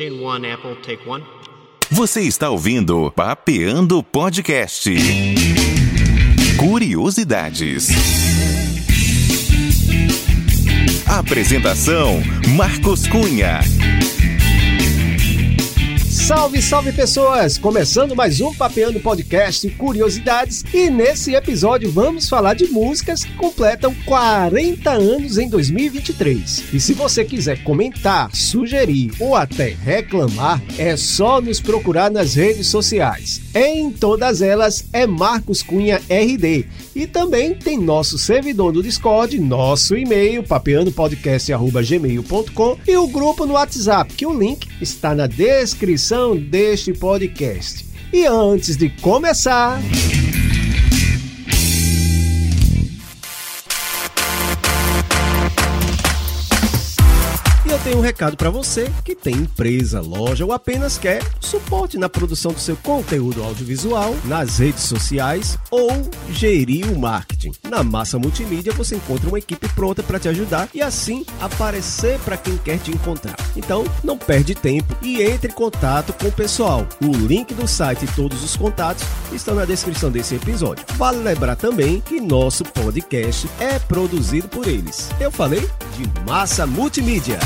One, Apple, take one. Você está ouvindo Papeando Podcast. Curiosidades. Apresentação: Marcos Cunha. Salve, salve pessoas! Começando mais um Papeando Podcast Curiosidades e nesse episódio vamos falar de músicas que completam 40 anos em 2023. E se você quiser comentar, sugerir ou até reclamar, é só nos procurar nas redes sociais. Em todas elas é Marcos Cunha RD. E também tem nosso servidor do Discord, nosso e-mail, papeandopodcast.gmail.com e o grupo no WhatsApp, que o link está na descrição deste podcast. E antes de começar. Um recado para você que tem empresa, loja ou apenas quer suporte na produção do seu conteúdo audiovisual, nas redes sociais ou gerir o marketing. Na Massa Multimídia você encontra uma equipe pronta para te ajudar e assim aparecer para quem quer te encontrar. Então, não perde tempo e entre em contato com o pessoal. O link do site e todos os contatos estão na descrição desse episódio. Vale lembrar também que nosso podcast é produzido por eles. Eu falei de Massa Multimídia.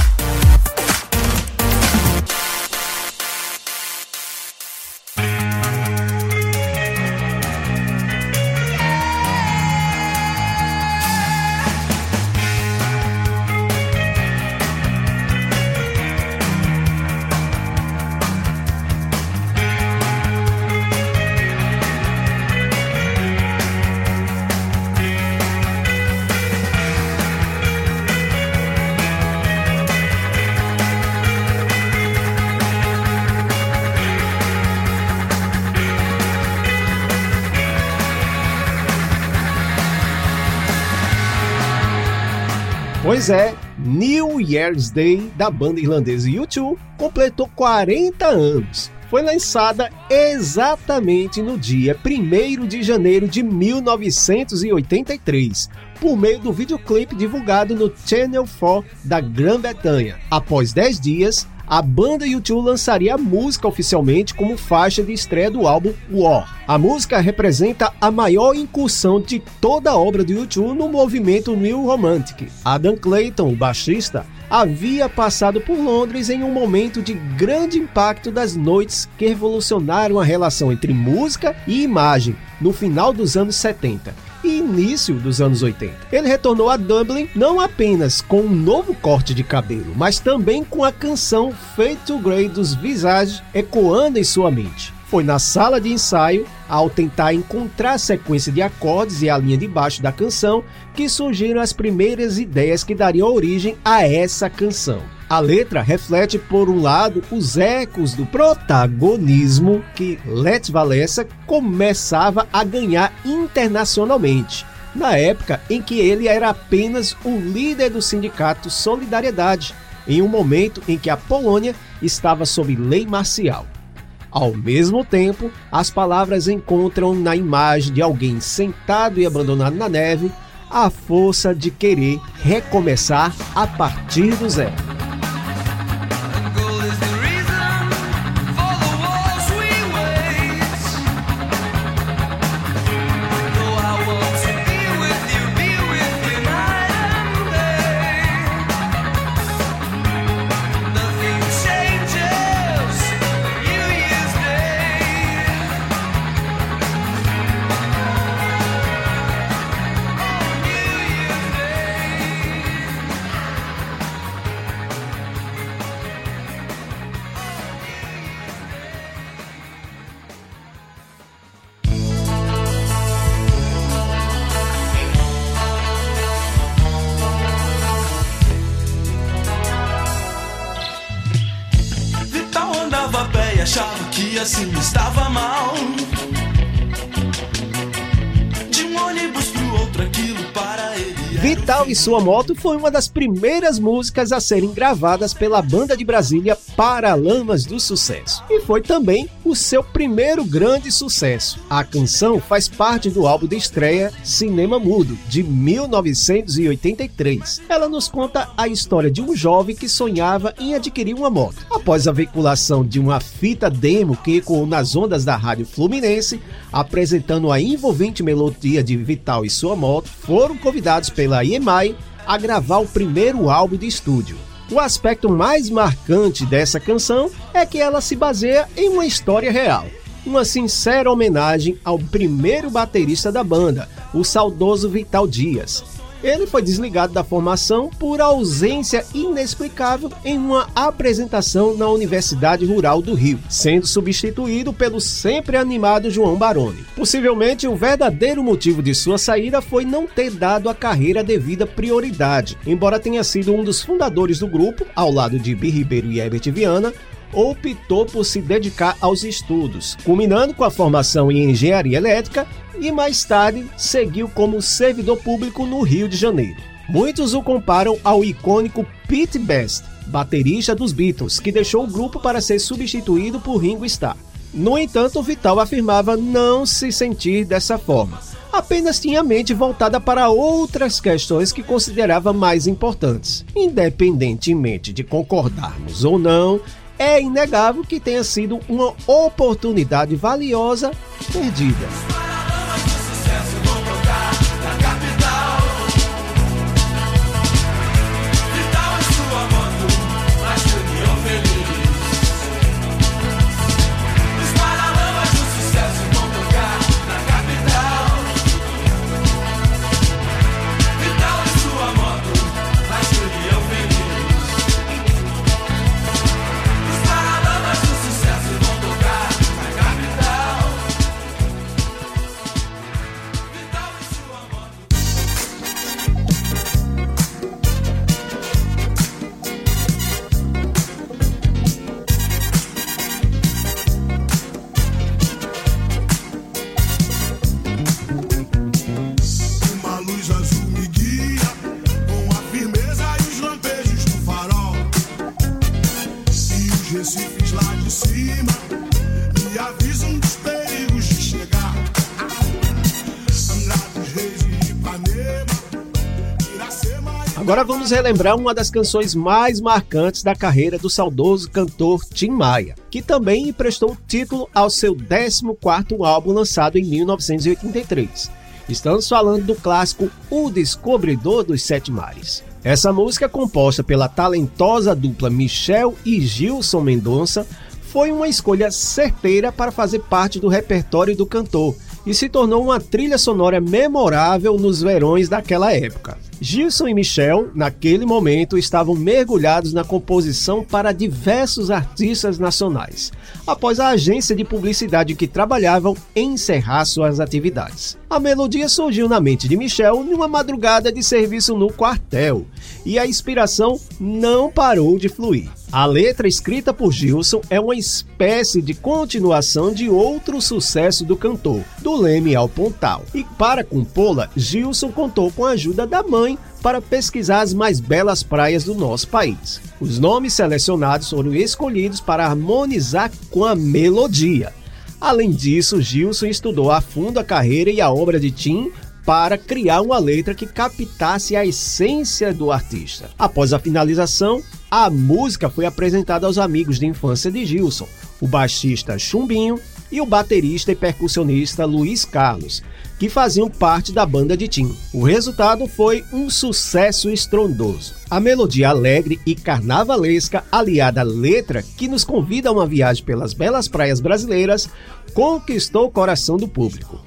Pois é, New Year's Day da banda irlandesa U2 completou 40 anos. Foi lançada exatamente no dia 1 de janeiro de 1983, por meio do videoclipe divulgado no Channel 4 da Grã-Bretanha. Após 10 dias, a banda U2 lançaria a música oficialmente como faixa de estreia do álbum War. A música representa a maior incursão de toda a obra do U2 no movimento New Romantic. Adam Clayton, o baixista, havia passado por Londres em um momento de grande impacto das noites que revolucionaram a relação entre música e imagem no final dos anos 70 e início dos anos 80. Ele retornou a Dublin não apenas com um novo corte de cabelo, mas também com a canção Fade to Grey dos Visage ecoando em sua mente. Foi na sala de ensaio, ao tentar encontrar a sequência de acordes e a linha de baixo da canção, que surgiram as primeiras ideias que dariam origem a essa canção. A letra reflete, por um lado, os ecos do protagonismo que Let Valessa começava a ganhar internacionalmente, na época em que ele era apenas o líder do sindicato Solidariedade, em um momento em que a Polônia estava sob lei marcial. Ao mesmo tempo, as palavras encontram na imagem de alguém sentado e abandonado na neve a força de querer recomeçar a partir do zero. Assim estava mal. De um ônibus pro outro, aquilo para ele. Vital e Sua Moto foi uma das primeiras músicas a serem gravadas pela banda de Brasília Paralamas do Sucesso. E foi também o seu primeiro grande sucesso. A canção faz parte do álbum de estreia Cinema Mudo, de 1983. Ela nos conta a história de um jovem que sonhava em adquirir uma moto. Após a veiculação de uma fita demo que ecoou nas ondas da Rádio Fluminense, apresentando a envolvente melodia de Vital e sua moto, foram convidados pela EMI a gravar o primeiro álbum de estúdio. O aspecto mais marcante dessa canção é que ela se baseia em uma história real. Uma sincera homenagem ao primeiro baterista da banda, o saudoso Vital Dias, ele foi desligado da formação por ausência inexplicável em uma apresentação na Universidade Rural do Rio, sendo substituído pelo sempre animado João Baroni. Possivelmente, o verdadeiro motivo de sua saída foi não ter dado à carreira devida prioridade. Embora tenha sido um dos fundadores do grupo, ao lado de Bi Ribeiro e Herbert Viana, optou por se dedicar aos estudos, culminando com a formação em engenharia elétrica e mais tarde seguiu como servidor público no Rio de Janeiro. Muitos o comparam ao icônico Pete Best, baterista dos Beatles, que deixou o grupo para ser substituído por Ringo Starr. No entanto, Vital afirmava não se sentir dessa forma. Apenas tinha a mente voltada para outras questões que considerava mais importantes. Independentemente de concordarmos ou não, é inegável que tenha sido uma oportunidade valiosa perdida. Agora vamos relembrar uma das canções mais marcantes da carreira do saudoso cantor Tim Maia, que também emprestou título ao seu 14º álbum lançado em 1983. Estamos falando do clássico O Descobridor dos Sete Mares. Essa música, composta pela talentosa dupla Michel e Gilson Mendonça, foi uma escolha certeira para fazer parte do repertório do cantor e se tornou uma trilha sonora memorável nos verões daquela época. Gilson e Michel, naquele momento, estavam mergulhados na composição para diversos artistas nacionais, após a agência de publicidade que trabalhavam encerrar suas atividades. A melodia surgiu na mente de Michel numa madrugada de serviço no quartel, e a inspiração não parou de fluir. A letra escrita por Gilson é uma espécie de continuação de outro sucesso do cantor, do Leme ao Pontal. E para compô-la, Gilson contou com a ajuda da mãe para pesquisar as mais belas praias do nosso país. Os nomes selecionados foram escolhidos para harmonizar com a melodia. Além disso, Gilson estudou a fundo a carreira e a obra de Tim para criar uma letra que captasse a essência do artista. Após a finalização, a música foi apresentada aos amigos de infância de Gilson, o baixista Chumbinho e o baterista e percussionista Luiz Carlos, que faziam parte da banda de Tim. O resultado foi um sucesso estrondoso. A melodia alegre e carnavalesca, aliada à letra que nos convida a uma viagem pelas belas praias brasileiras, conquistou o coração do público.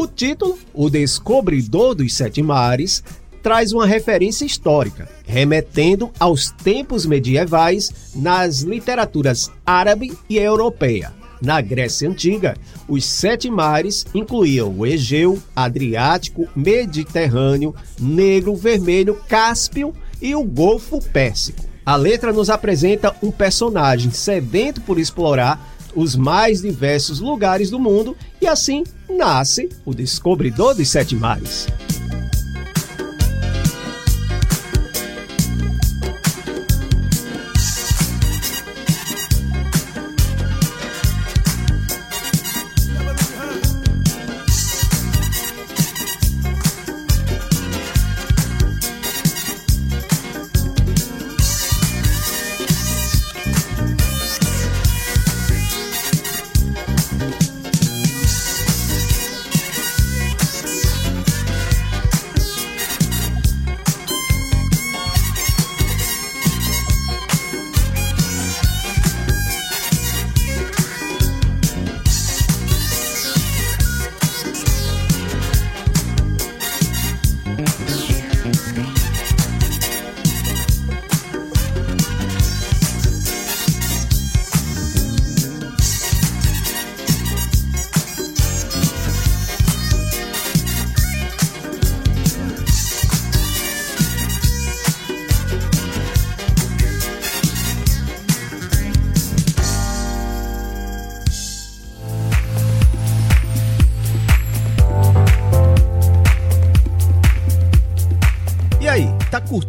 O título, O Descobridor dos Sete Mares, traz uma referência histórica, remetendo aos tempos medievais nas literaturas árabe e europeia. Na Grécia Antiga, os sete mares incluíam o Egeu, Adriático, Mediterrâneo, Negro, Vermelho, Cáspio e o Golfo Pérsico. A letra nos apresenta um personagem sedento por explorar os mais diversos lugares do mundo e assim nasce o Descobridor dos Sete Mares.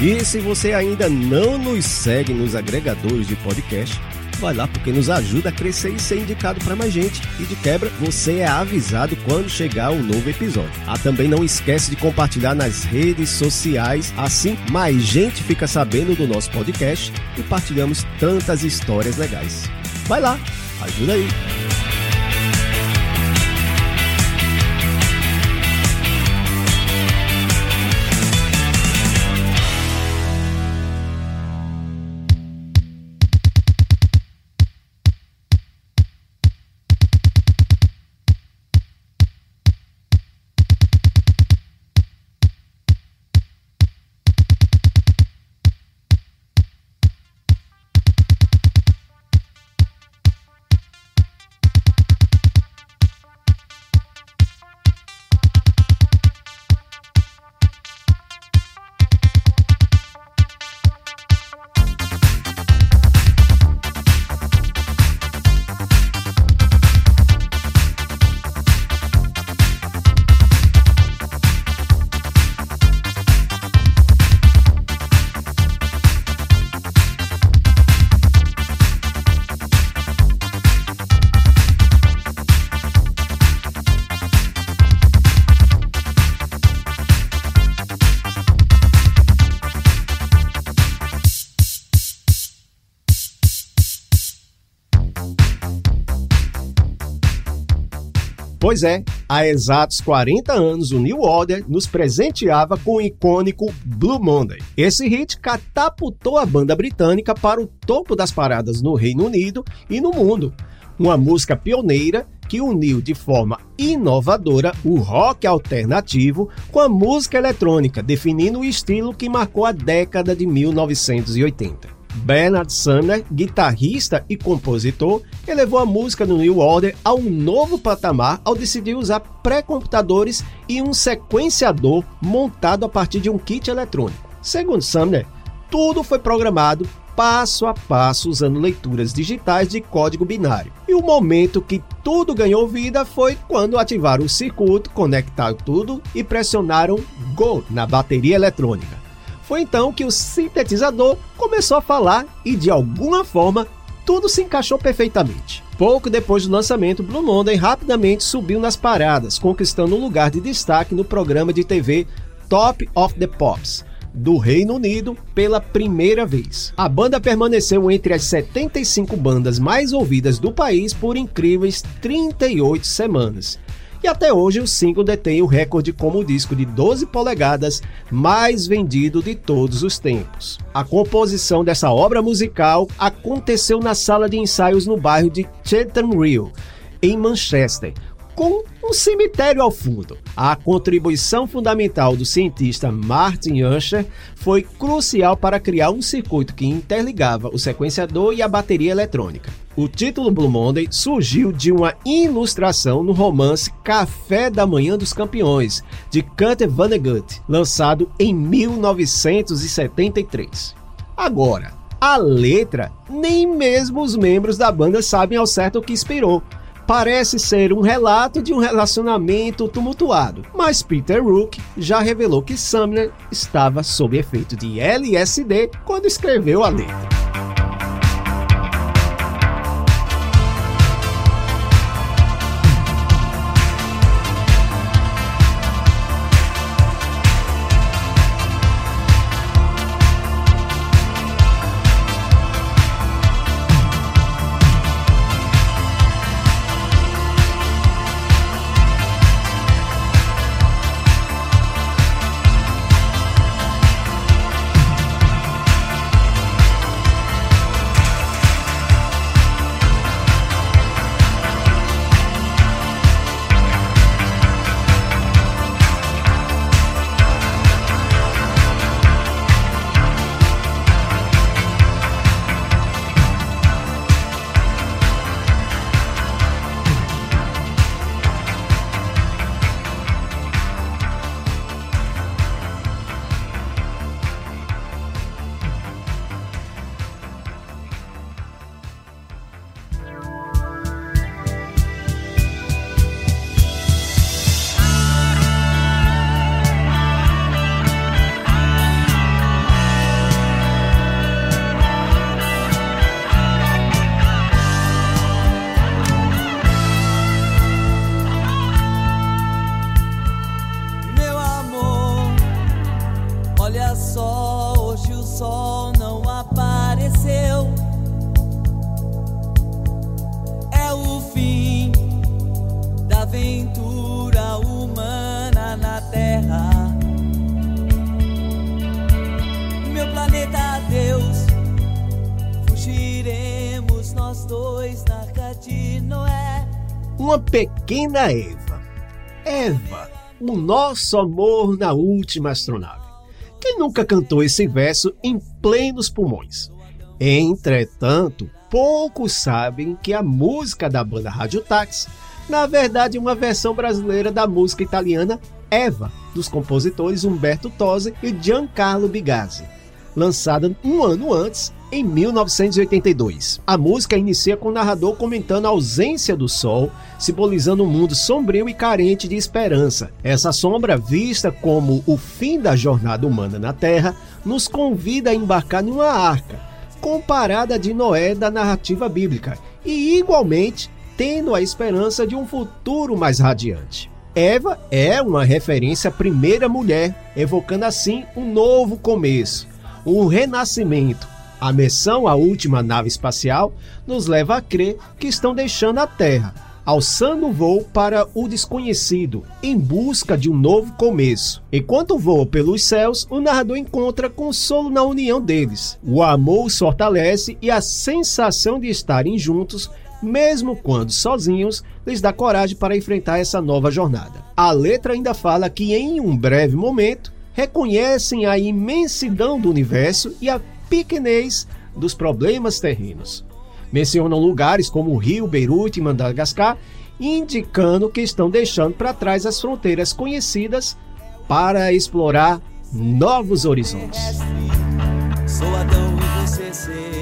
E se você ainda não nos segue nos agregadores de podcast, vai lá porque nos ajuda a crescer e ser indicado para mais gente. E de quebra, você é avisado quando chegar o um novo episódio. Ah, também não esquece de compartilhar nas redes sociais, assim mais gente fica sabendo do nosso podcast e partilhamos tantas histórias legais. Vai lá, ajuda aí. Pois é, há exatos 40 anos o New Order nos presenteava com o icônico Blue Monday. Esse hit catapultou a banda britânica para o topo das paradas no Reino Unido e no mundo. Uma música pioneira que uniu de forma inovadora o rock alternativo com a música eletrônica, definindo o estilo que marcou a década de 1980. Bernard Sumner, guitarrista e compositor, elevou a música no New Order a um novo patamar ao decidir usar pré-computadores e um sequenciador montado a partir de um kit eletrônico. Segundo Sumner, tudo foi programado passo a passo usando leituras digitais de código binário. E o momento que tudo ganhou vida foi quando ativaram o circuito, conectaram tudo e pressionaram Go na bateria eletrônica. Foi então que o sintetizador começou a falar e, de alguma forma, tudo se encaixou perfeitamente. Pouco depois do lançamento, Blue Monday rapidamente subiu nas paradas, conquistando um lugar de destaque no programa de TV Top of the Pops do Reino Unido pela primeira vez. A banda permaneceu entre as 75 bandas mais ouvidas do país por incríveis 38 semanas e até hoje o single detém o recorde como disco de 12 polegadas mais vendido de todos os tempos. A composição dessa obra musical aconteceu na sala de ensaios no bairro de Chatham Hill, em Manchester, com um cemitério ao fundo. A contribuição fundamental do cientista Martin Usher foi crucial para criar um circuito que interligava o sequenciador e a bateria eletrônica. O título Blue Monday surgiu de uma ilustração no romance Café da Manhã dos Campeões, de Kurt Vonnegut, lançado em 1973. Agora, a letra, nem mesmo os membros da banda sabem ao certo o que inspirou parece ser um relato de um relacionamento tumultuado, mas Peter Rook já revelou que Sumner estava sob efeito de LSD quando escreveu a letra. Olha só, hoje o sol não apareceu. É o fim da aventura humana na Terra. Meu planeta, Deus, fugiremos nós dois na arca de Noé. Uma pequena Eva. Eva, o nosso amor na última astronave. Nunca cantou esse verso em plenos pulmões? Entretanto, poucos sabem que a música da banda Rádio Táxi, na verdade, é uma versão brasileira da música italiana Eva, dos compositores Humberto Tosi e Giancarlo Bigazzi, lançada um ano antes, em 1982. A música inicia com o narrador comentando a ausência do sol, simbolizando um mundo sombrio e carente de esperança. Essa sombra, vista como o fim da jornada humana na Terra, nos convida a embarcar em uma arca, comparada de Noé da narrativa bíblica, e igualmente tendo a esperança de um futuro mais radiante. Eva é uma referência à primeira mulher, evocando assim um novo começo, um renascimento. A missão à última nave espacial nos leva a crer que estão deixando a Terra, alçando o voo para o desconhecido, em busca de um novo começo. Enquanto voam pelos céus, o narrador encontra consolo na união deles. O amor os fortalece e a sensação de estarem juntos mesmo quando sozinhos, lhes dá coragem para enfrentar essa nova jornada. A letra ainda fala que em um breve momento reconhecem a imensidão do universo e a pequenez dos problemas terrenos. Mencionam lugares como o Rio, Beirute e Madagascar, indicando que estão deixando para trás as fronteiras conhecidas para explorar novos horizontes. Sou Adão e você será.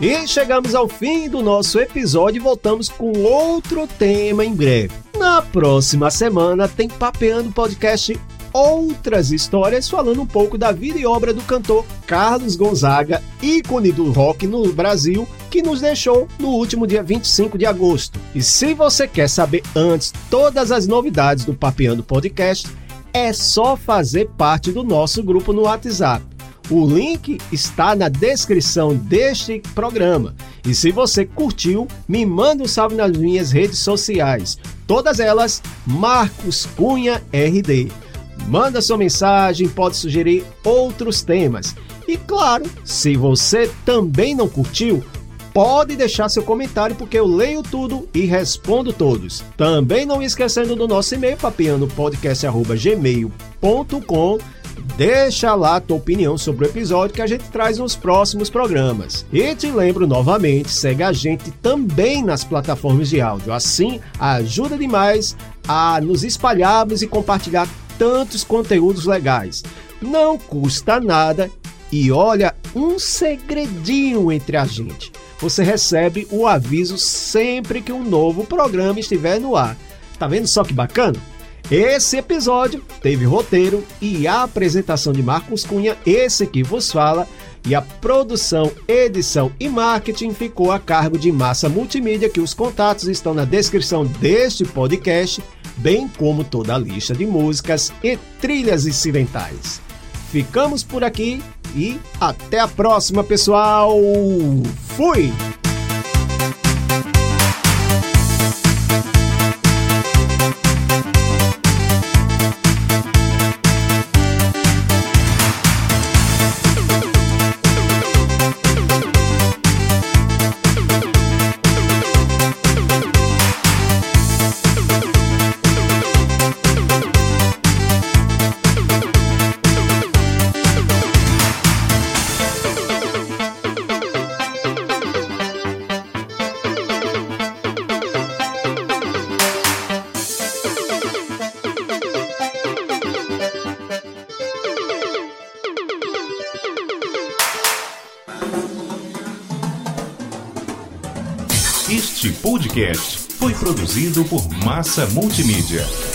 E chegamos ao fim do nosso episódio e voltamos com outro tema em breve. Na próxima semana tem Papeando Podcast outras histórias falando um pouco da vida e obra do cantor Carlos Gonzaga, ícone do rock no Brasil, que nos deixou no último dia 25 de agosto. E se você quer saber antes todas as novidades do Papeando Podcast, é só fazer parte do nosso grupo no WhatsApp. O link está na descrição deste programa. E se você curtiu, me manda um salve nas minhas redes sociais. Todas elas, Marcos Cunha RD. Manda sua mensagem, pode sugerir outros temas. E claro, se você também não curtiu, pode deixar seu comentário porque eu leio tudo e respondo todos. Também não esquecendo do nosso e-mail papianopodcast@gmail.com. Deixa lá tua opinião sobre o episódio que a gente traz nos próximos programas. E te lembro novamente, segue a gente também nas plataformas de áudio. Assim, ajuda demais a nos espalharmos e compartilhar tantos conteúdos legais. Não custa nada e olha, um segredinho entre a gente. Você recebe o aviso sempre que um novo programa estiver no ar. Tá vendo só que bacana? Esse episódio teve roteiro e a apresentação de Marcos Cunha, esse que vos fala, e a produção, edição e marketing ficou a cargo de Massa Multimídia, que os contatos estão na descrição deste podcast, bem como toda a lista de músicas e trilhas incidentais. Ficamos por aqui e até a próxima, pessoal! Fui! Produzido por Massa Multimídia.